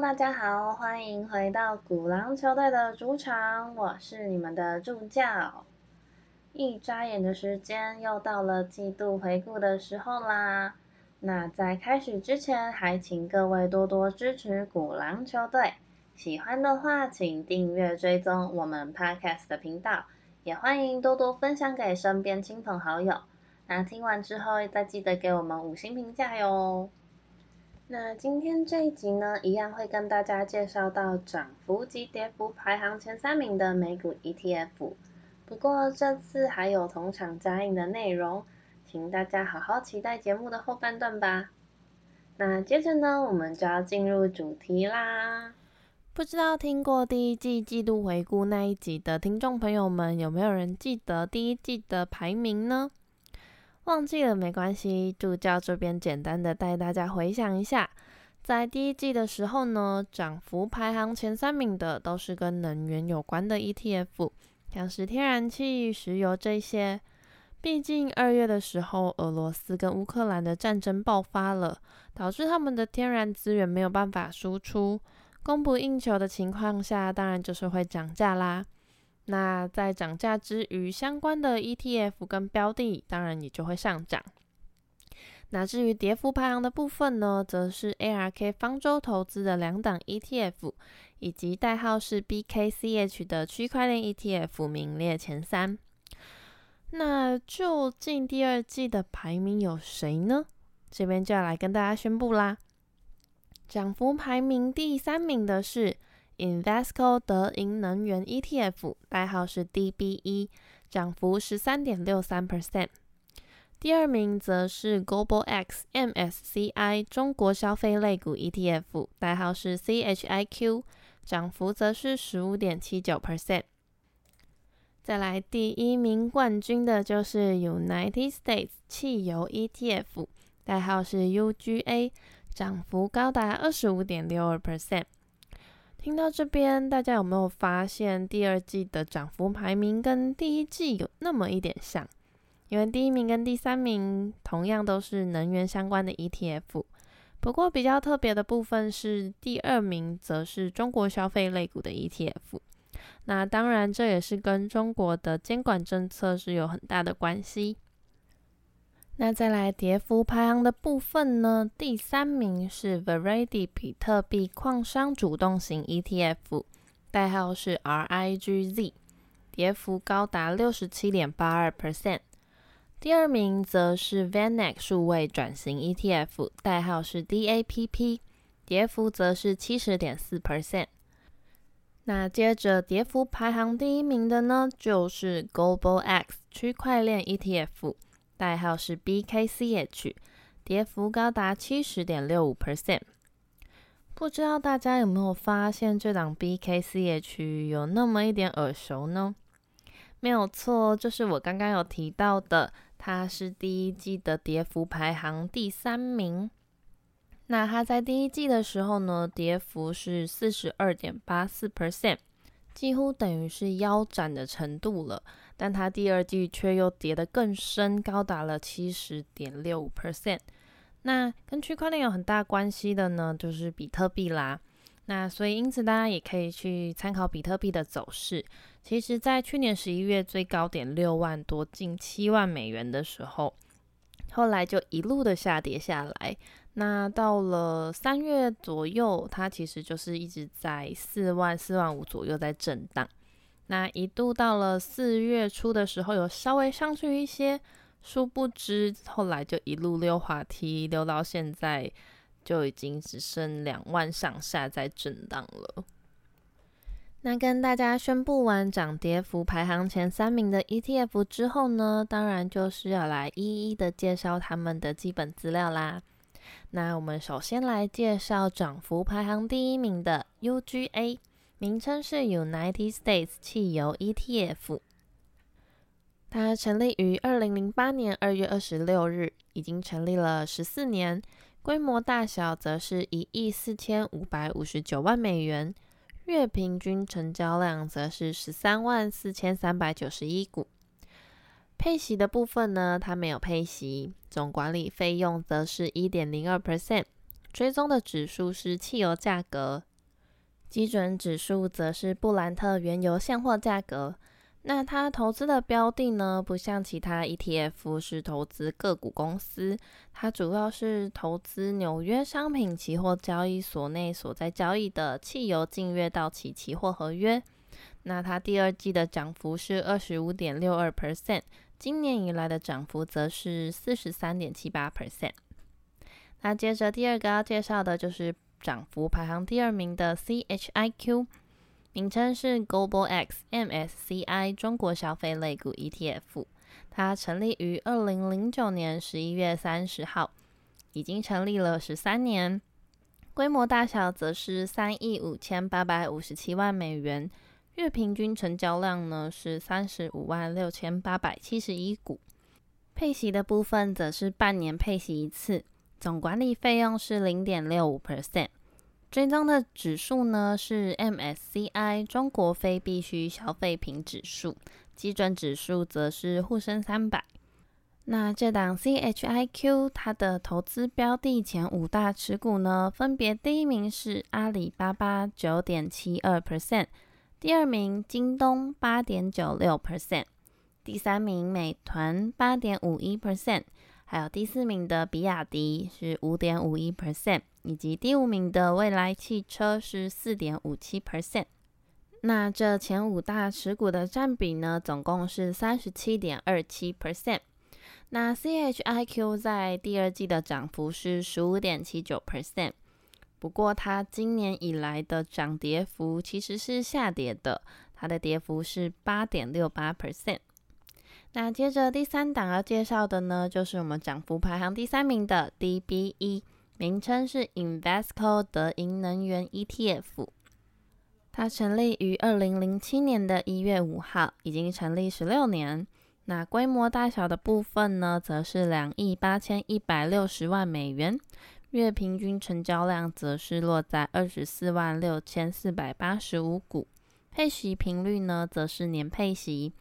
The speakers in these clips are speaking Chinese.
大家好，欢迎回到古狼球队的主场，我是你们的助教。一眨眼的时间，又到了季度回顾的时候啦。那在开始之前，还请各位多多支持古狼球队。喜欢的话，请订阅追踪我们 Podcast 的频道，也欢迎多多分享给身边亲朋好友。那听完之后，再记得给我们五星评价哟。那今天这一集呢，一样会跟大家介绍到涨幅及跌幅排行前三名的美股 ETF。不过这次还有同场加映的内容，请大家好好期待节目的后半段吧。那接着呢，我们就要进入主题啦。不知道听过第一季季度回顾那一集的听众朋友们，有没有人记得第一季的排名呢？忘记了没关系，助教这边简单的带大家回想一下，在第一季的时候呢，涨幅排行前三名的都是跟能源有关的 ETF，像是天然气、石油这些。毕竟二月的时候，俄罗斯跟乌克兰的战争爆发了，导致他们的天然资源没有办法输出，供不应求的情况下，当然就是会涨价啦。那在涨价之余，相关的 ETF 跟标的当然也就会上涨。那至于跌幅排行的部分呢，则是 ARK 方舟投资的两档 ETF，以及代号是 BKCH 的区块链 ETF 名列前三。那究竟第二季的排名有谁呢？这边就要来跟大家宣布啦。涨幅排名第三名的是。Invesco 德银能源 ETF 代号是 DBE，涨幅十三点六三 percent。第二名则是 Global X MSCI 中国消费类股 ETF 代号是 CHIQ，涨幅则是十五点七九 percent。再来第一名冠军的就是 United States 汽油 ETF 代号是 UGA，涨幅高达二十五点六二 percent。听到这边，大家有没有发现第二季的涨幅排名跟第一季有那么一点像？因为第一名跟第三名同样都是能源相关的 ETF，不过比较特别的部分是第二名则是中国消费类股的 ETF。那当然，这也是跟中国的监管政策是有很大的关系。那再来跌幅排行的部分呢？第三名是 Verity 比特币矿商主动型 ETF，代号是 RIGZ，跌幅高达六十七点八二 percent。第二名则是 VanEck 数位转型 ETF，代号是 DAPP，跌幅则是七十点四 percent。那接着跌幅排行第一名的呢，就是 Global X 区块链 ETF。代号是 BKCH，跌幅高达七十点六五 percent。不知道大家有没有发现这档 BKCH 有那么一点耳熟呢？没有错，就是我刚刚有提到的，它是第一季的跌幅排行第三名。那它在第一季的时候呢，跌幅是四十二点八四 percent，几乎等于是腰斩的程度了。但它第二季却又跌得更深，高达了七十点六五 percent。那跟区块链有很大关系的呢，就是比特币啦。那所以因此大家也可以去参考比特币的走势。其实，在去年十一月最高点六万多，近七万美元的时候，后来就一路的下跌下来。那到了三月左右，它其实就是一直在四万、四万五左右在震荡。那一度到了四月初的时候，有稍微上去一些，殊不知后来就一路溜滑梯，溜到现在就已经只剩两万上下在震荡了。那跟大家宣布完涨跌幅排行前三名的 ETF 之后呢，当然就是要来一一的介绍他们的基本资料啦。那我们首先来介绍涨幅排行第一名的 UGA。名称是 United States 汽油 ETF，它成立于二零零八年二月二十六日，已经成立了十四年，规模大小则是一亿四千五百五十九万美元，月平均成交量则是十三万四千三百九十一股。配息的部分呢，它没有配息，总管理费用则是一点零二 percent，追踪的指数是汽油价格。基准指数则是布兰特原油现货价格。那它投资的标的呢，不像其他 ETF 是投资个股公司，它主要是投资纽约商品期货交易所内所在交易的汽油近月到期期货合约。那它第二季的涨幅是二十五点六二 percent，今年以来的涨幅则是四十三点七八 percent。那接着第二个要介绍的就是涨幅排行第二名的 CHIQ。名称是 Global X MSCI 中国消费类股 ETF，它成立于二零零九年十一月三十号，已经成立了十三年，规模大小则是三亿五千八百五十七万美元，月平均成交量呢是三十五万六千八百七十一股，配息的部分则是半年配息一次，总管理费用是零点六五 percent。追踪的指数呢是 MSCI 中国非必需消费品指数，基准指数则是沪深三百。那这档 CHIQ 它的投资标的前五大持股呢，分别第一名是阿里巴巴九点七二 percent，第二名京东八点九六 percent，第三名美团八点五一 percent。还有第四名的比亚迪是五点五一 percent，以及第五名的蔚来汽车是四点五七 percent。那这前五大持股的占比呢，总共是三十七点二七 percent。那 CHIQ 在第二季的涨幅是十五点七九 percent，不过它今年以来的涨跌幅其实是下跌的，它的跌幅是八点六八 percent。那接着第三档要介绍的呢，就是我们涨幅排行第三名的 DBE，名称是 Invesco 德银能源 ETF。它成立于二零零七年的一月五号，已经成立十六年。那规模大小的部分呢，则是两亿八千一百六十万美元，月平均成交量则是落在二十四万六千四百八十五股，配息频率呢，则是年配息。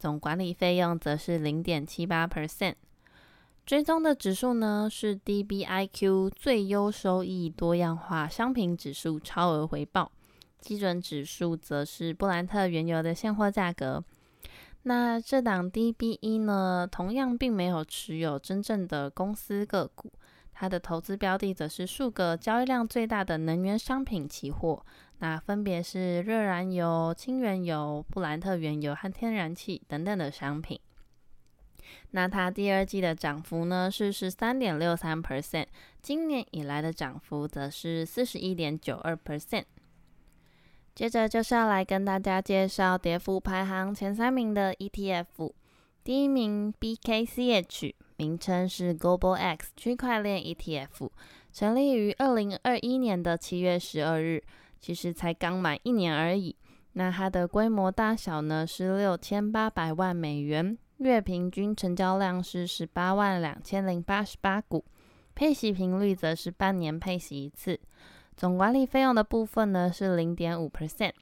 总管理费用则是零点七八 percent，追踪的指数呢是 DBIQ 最优收益多样化商品指数超额回报，基准指数则是布兰特原油的现货价格。那这档 DBE 呢，同样并没有持有真正的公司个股，它的投资标的则是数个交易量最大的能源商品期货。那分别是热燃油、氢原油、布兰特原油和天然气等等的商品。那它第二季的涨幅呢是十三点六三 percent，今年以来的涨幅则是四十一点九二 percent。接着就是要来跟大家介绍跌幅排行前三名的 ETF。第一名 BKCH，名称是 Global X 区块链 ETF，成立于二零二一年的七月十二日。其实才刚满一年而已。那它的规模大小呢是六千八百万美元，月平均成交量是十八万两千零八十八股，配息频率则是半年配息一次。总管理费用的部分呢是零点五 percent。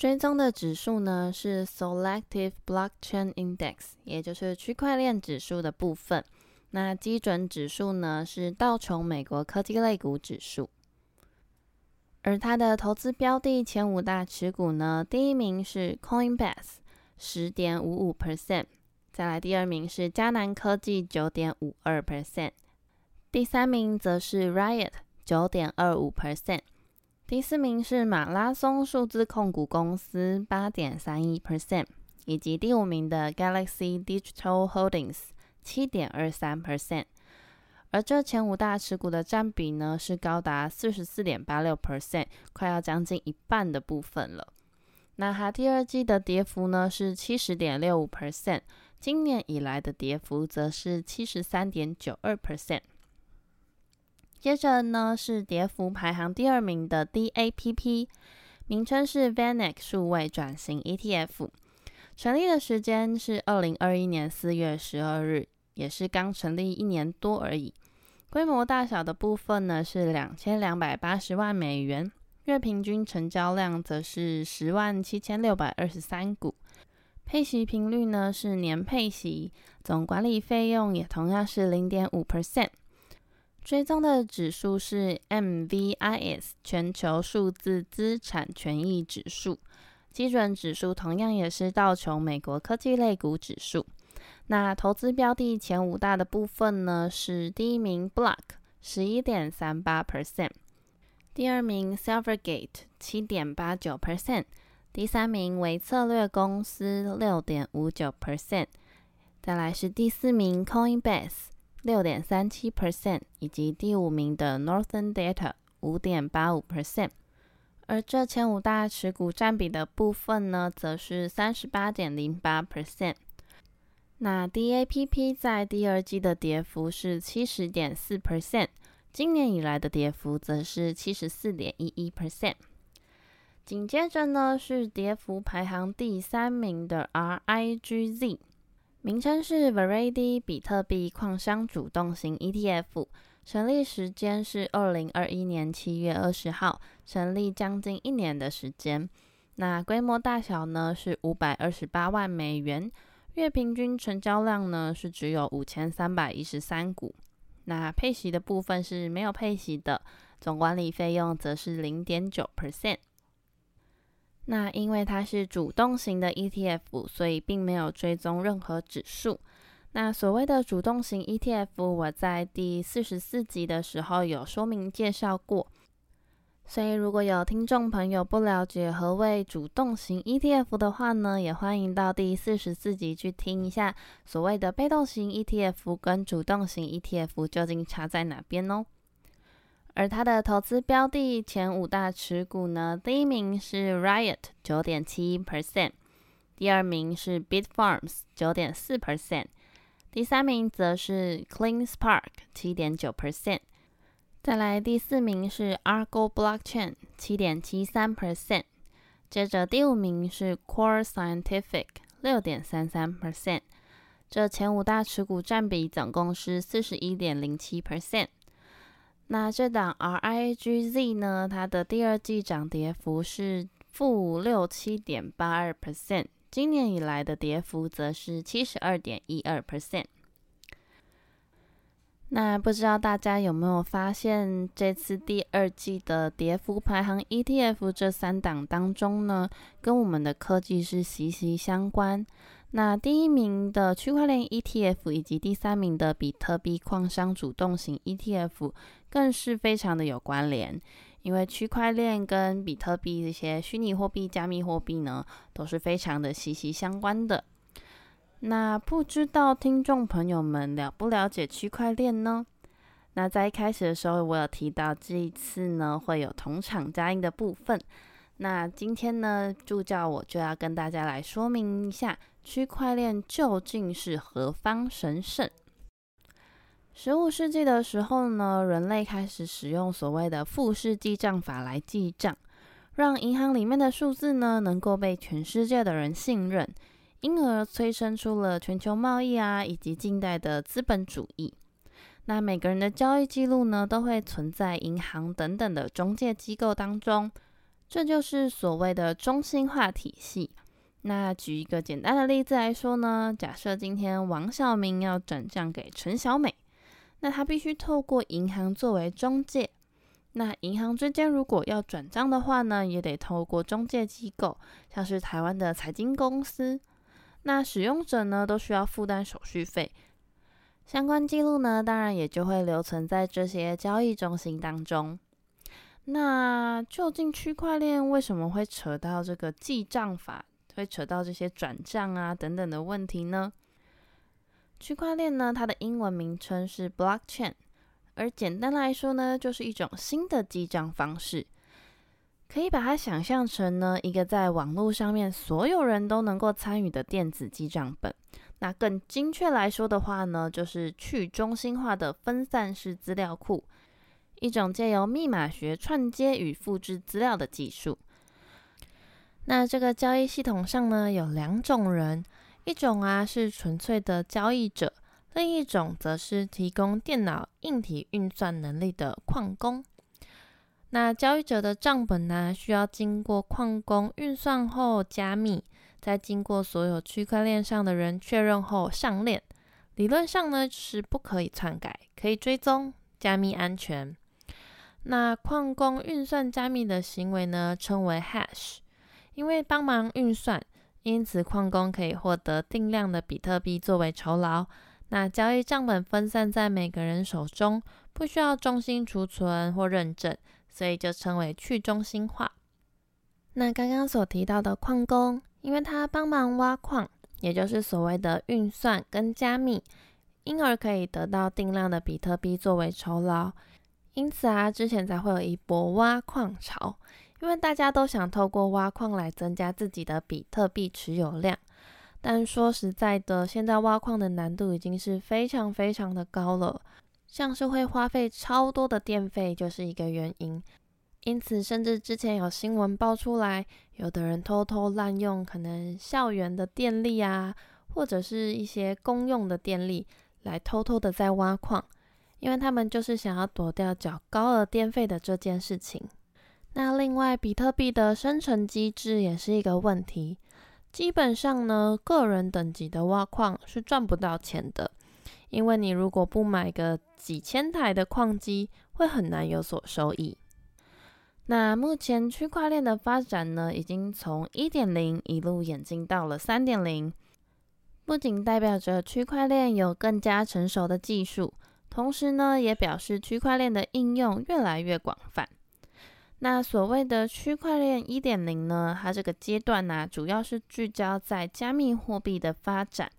追踪的指数呢是 Selective Blockchain Index，也就是区块链指数的部分。那基准指数呢是道琼美国科技类股指数。而它的投资标的前五大持股呢，第一名是 Coinbase，十点五五 percent，再来第二名是迦南科技，九点五二 percent，第三名则是 Riot，九点二五 percent，第四名是马拉松数字控股公司，八点三一 percent，以及第五名的 Galaxy Digital Holdings，七点二三 percent。而这前五大持股的占比呢，是高达四十四点八六 percent，快要将近一半的部分了。那它第二季的跌幅呢是七十点六五 percent，今年以来的跌幅则是七十三点九二 percent。接着呢是跌幅排行第二名的 DAPP，名称是 Vanek 数位转型 ETF，成立的时间是二零二一年四月十二日。也是刚成立一年多而已，规模大小的部分呢是两千两百八十万美元，月平均成交量则是十万七千六百二十三股，配息频率呢是年配息，总管理费用也同样是零点五 percent。追踪的指数是 MVIS 全球数字资产权益指数，基准指数同样也是道琼美国科技类股指数。那投资标的前五大的部分呢，是第一名 Block 十一点三八 percent，第二名 Silvergate 七点八九 percent，第三名为策略公司六点五九 percent，再来是第四名 Coinbase。六点三七 percent，以及第五名的 Northern Data 五点八五 percent，而这前五大持股占比的部分呢，则是三十八点零八 percent。那 DAPP 在第二季的跌幅是七十点四 percent，今年以来的跌幅则是七十四点一一 percent。紧接着呢，是跌幅排行第三名的 RIGZ。名称是 Verity 比特币矿商主动型 ETF，成立时间是二零二一年七月二十号，成立将近一年的时间。那规模大小呢是五百二十八万美元，月平均成交量呢是只有五千三百一十三股。那配息的部分是没有配息的，总管理费用则是零点九 percent。那因为它是主动型的 ETF，所以并没有追踪任何指数。那所谓的主动型 ETF，我在第四十四集的时候有说明介绍过。所以如果有听众朋友不了解何谓主动型 ETF 的话呢，也欢迎到第四十四集去听一下所谓的被动型 ETF 跟主动型 ETF 究竟差在哪边哦。而它的投资标的前五大持股呢，第一名是 Riot 九点七 percent，第二名是 Bitfarms 九点四 percent，第三名则是 Clean Spark 七点九 percent，再来第四名是 Argo Blockchain 七点七三 percent，接着第五名是 Core Scientific 六点三三 percent，这前五大持股占比总共是四十一点零七 percent。那这档 RIGZ 呢？它的第二季涨跌幅是负六七点八二 percent，今年以来的跌幅则是七十二点一二 percent。那不知道大家有没有发现，这次第二季的跌幅排行 ETF 这三档当中呢，跟我们的科技是息息相关。那第一名的区块链 ETF 以及第三名的比特币矿商主动型 ETF 更是非常的有关联，因为区块链跟比特币这些虚拟货币、加密货币呢，都是非常的息息相关的。那不知道听众朋友们了不了解区块链呢？那在一开始的时候，我有提到这一次呢会有同场加印的部分。那今天呢，助教我就要跟大家来说明一下。区块链究竟是何方神圣？十五世纪的时候呢，人类开始使用所谓的复式记账法来记账，让银行里面的数字呢能够被全世界的人信任，因而催生出了全球贸易啊，以及近代的资本主义。那每个人的交易记录呢，都会存在银行等等的中介机构当中，这就是所谓的中心化体系。那举一个简单的例子来说呢，假设今天王小明要转账给陈小美，那他必须透过银行作为中介。那银行之间如果要转账的话呢，也得透过中介机构，像是台湾的财经公司。那使用者呢都需要负担手续费，相关记录呢当然也就会留存在这些交易中心当中。那究竟区块链为什么会扯到这个记账法？会扯到这些转账啊等等的问题呢？区块链呢，它的英文名称是 blockchain，而简单来说呢，就是一种新的记账方式。可以把它想象成呢，一个在网络上面所有人都能够参与的电子记账本。那更精确来说的话呢，就是去中心化的分散式资料库，一种借由密码学串接与复制资料的技术。那这个交易系统上呢，有两种人，一种啊是纯粹的交易者，另一种则是提供电脑硬体运算能力的矿工。那交易者的账本呢，需要经过矿工运算后加密，再经过所有区块链上的人确认后上链。理论上呢，是不可以篡改，可以追踪，加密安全。那矿工运算加密的行为呢，称为 hash。因为帮忙运算，因此矿工可以获得定量的比特币作为酬劳。那交易账本分散在每个人手中，不需要中心储存或认证，所以就称为去中心化。那刚刚所提到的矿工，因为他帮忙挖矿，也就是所谓的运算跟加密，因而可以得到定量的比特币作为酬劳。因此啊，之前才会有一波挖矿潮，因为大家都想透过挖矿来增加自己的比特币持有量。但说实在的，现在挖矿的难度已经是非常非常的高了，像是会花费超多的电费就是一个原因。因此，甚至之前有新闻爆出来，有的人偷偷滥用可能校园的电力啊，或者是一些公用的电力，来偷偷的在挖矿，因为他们就是想要躲掉缴高额电费的这件事情。那另外，比特币的生成机制也是一个问题。基本上呢，个人等级的挖矿是赚不到钱的，因为你如果不买个几千台的矿机，会很难有所收益。那目前区块链的发展呢，已经从一点零一路演进到了三点零，不仅代表着区块链有更加成熟的技术，同时呢，也表示区块链的应用越来越广泛。那所谓的区块链一点零呢，它这个阶段呢，主要是聚焦在加密货币的发展。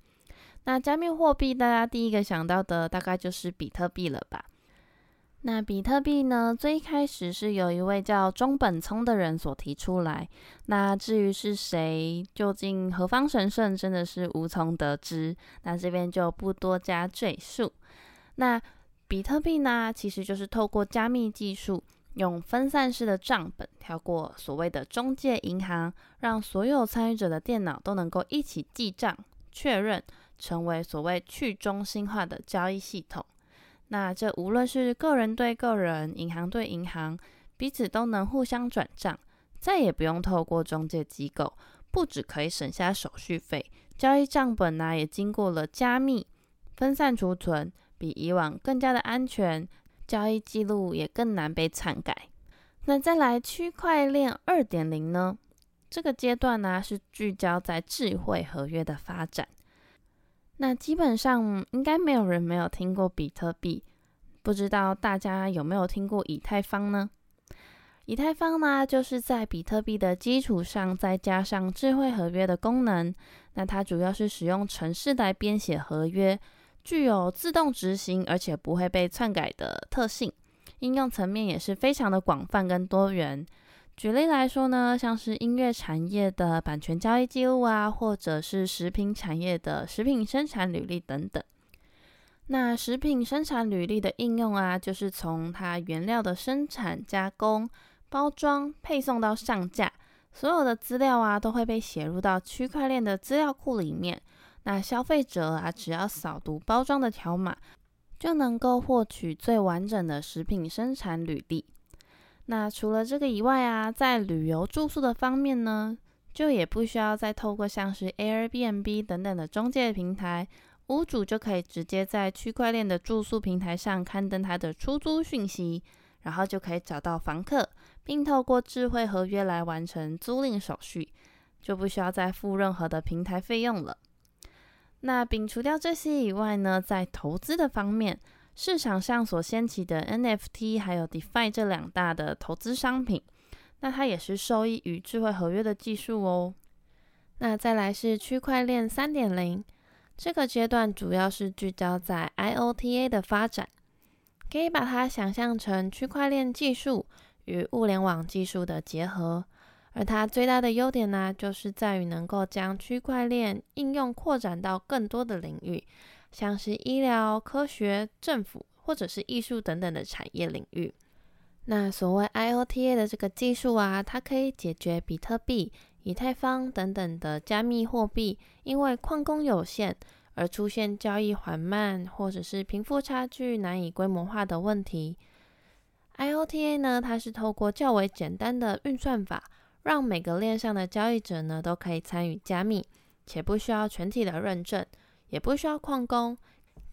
那加密货币，大家第一个想到的大概就是比特币了吧？那比特币呢？最开始是有一位叫中本聪的人所提出来。那至于是谁，究竟何方神圣，真的是无从得知。那这边就不多加赘述。那比特币呢，其实就是透过加密技术，用分散式的账本，跳过所谓的中介银行，让所有参与者的电脑都能够一起记账、确认，成为所谓去中心化的交易系统。那这无论是个人对个人、银行对银行，彼此都能互相转账，再也不用透过中介机构，不只可以省下手续费，交易账本呢也经过了加密、分散储存，比以往更加的安全，交易记录也更难被篡改。那再来区块链二点零呢？这个阶段呢是聚焦在智慧合约的发展。那基本上应该没有人没有听过比特币，不知道大家有没有听过以太坊呢？以太坊呢，就是在比特币的基础上再加上智慧合约的功能。那它主要是使用程式来编写合约，具有自动执行而且不会被篡改的特性。应用层面也是非常的广泛跟多元。举例来说呢，像是音乐产业的版权交易记录啊，或者是食品产业的食品生产履历等等。那食品生产履历的应用啊，就是从它原料的生产、加工、包装、配送到上架，所有的资料啊，都会被写入到区块链的资料库里面。那消费者啊，只要扫读包装的条码，就能够获取最完整的食品生产履历。那除了这个以外啊，在旅游住宿的方面呢，就也不需要再透过像是 Airbnb 等等的中介平台，屋主就可以直接在区块链的住宿平台上刊登他的出租讯息，然后就可以找到房客，并透过智慧合约来完成租赁手续，就不需要再付任何的平台费用了。那摒除掉这些以外呢，在投资的方面。市场上所掀起的 NFT 还有 DeFi 这两大的投资商品，那它也是受益于智慧合约的技术哦。那再来是区块链三点零，这个阶段主要是聚焦在 IOTA 的发展，可以把它想象成区块链技术与物联网技术的结合。而它最大的优点呢，就是在于能够将区块链应用扩展到更多的领域。像是医疗、科学、政府或者是艺术等等的产业领域。那所谓 IOTA 的这个技术啊，它可以解决比特币、以太坊等等的加密货币因为矿工有限而出现交易缓慢或者是贫富差距难以规模化的问题。IOTA 呢，它是透过较为简单的运算法，让每个链上的交易者呢都可以参与加密，且不需要全体的认证。也不需要矿工，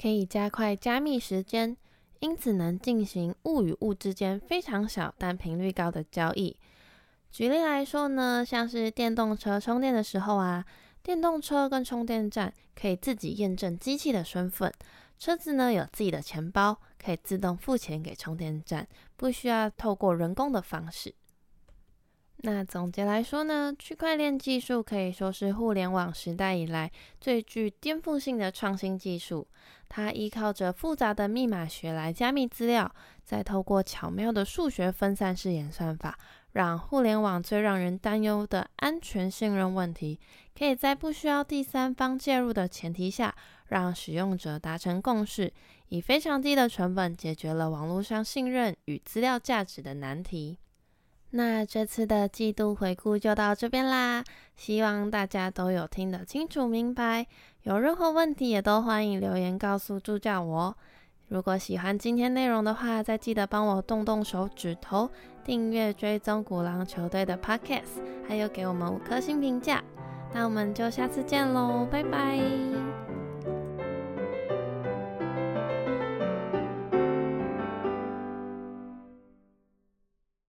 可以加快加密时间，因此能进行物与物之间非常小但频率高的交易。举例来说呢，像是电动车充电的时候啊，电动车跟充电站可以自己验证机器的身份，车子呢有自己的钱包，可以自动付钱给充电站，不需要透过人工的方式。那总结来说呢，区块链技术可以说是互联网时代以来最具颠覆性的创新技术。它依靠着复杂的密码学来加密资料，再透过巧妙的数学分散式演算法，让互联网最让人担忧的安全信任问题，可以在不需要第三方介入的前提下，让使用者达成共识，以非常低的成本解决了网络上信任与资料价值的难题。那这次的季度回顾就到这边啦，希望大家都有听得清楚明白。有任何问题也都欢迎留言告诉助教我。如果喜欢今天内容的话，再记得帮我动动手指头，订阅追踪鼓浪球队的 Podcast，还有给我们五颗星评价。那我们就下次见喽，拜拜。